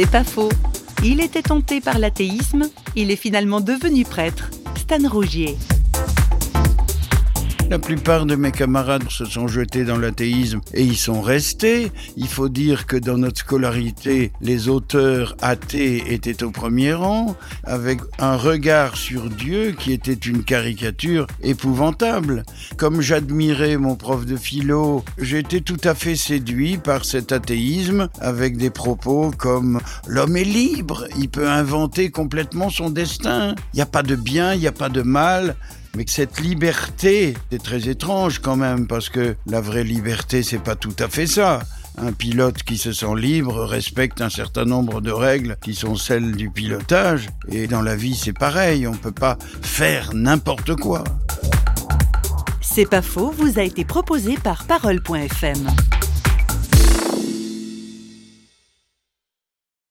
C'est pas faux. Il était tenté par l'athéisme, il est finalement devenu prêtre. Stan Rougier. La plupart de mes camarades se sont jetés dans l'athéisme et y sont restés. Il faut dire que dans notre scolarité, les auteurs athées étaient au premier rang, avec un regard sur Dieu qui était une caricature épouvantable. Comme j'admirais mon prof de philo, j'étais tout à fait séduit par cet athéisme avec des propos comme l'homme est libre, il peut inventer complètement son destin. Il n'y a pas de bien, il n'y a pas de mal. Que cette liberté est très étrange quand même, parce que la vraie liberté, c'est pas tout à fait ça. Un pilote qui se sent libre respecte un certain nombre de règles qui sont celles du pilotage. Et dans la vie, c'est pareil, on peut pas faire n'importe quoi. C'est pas faux, vous a été proposé par Parole.fm.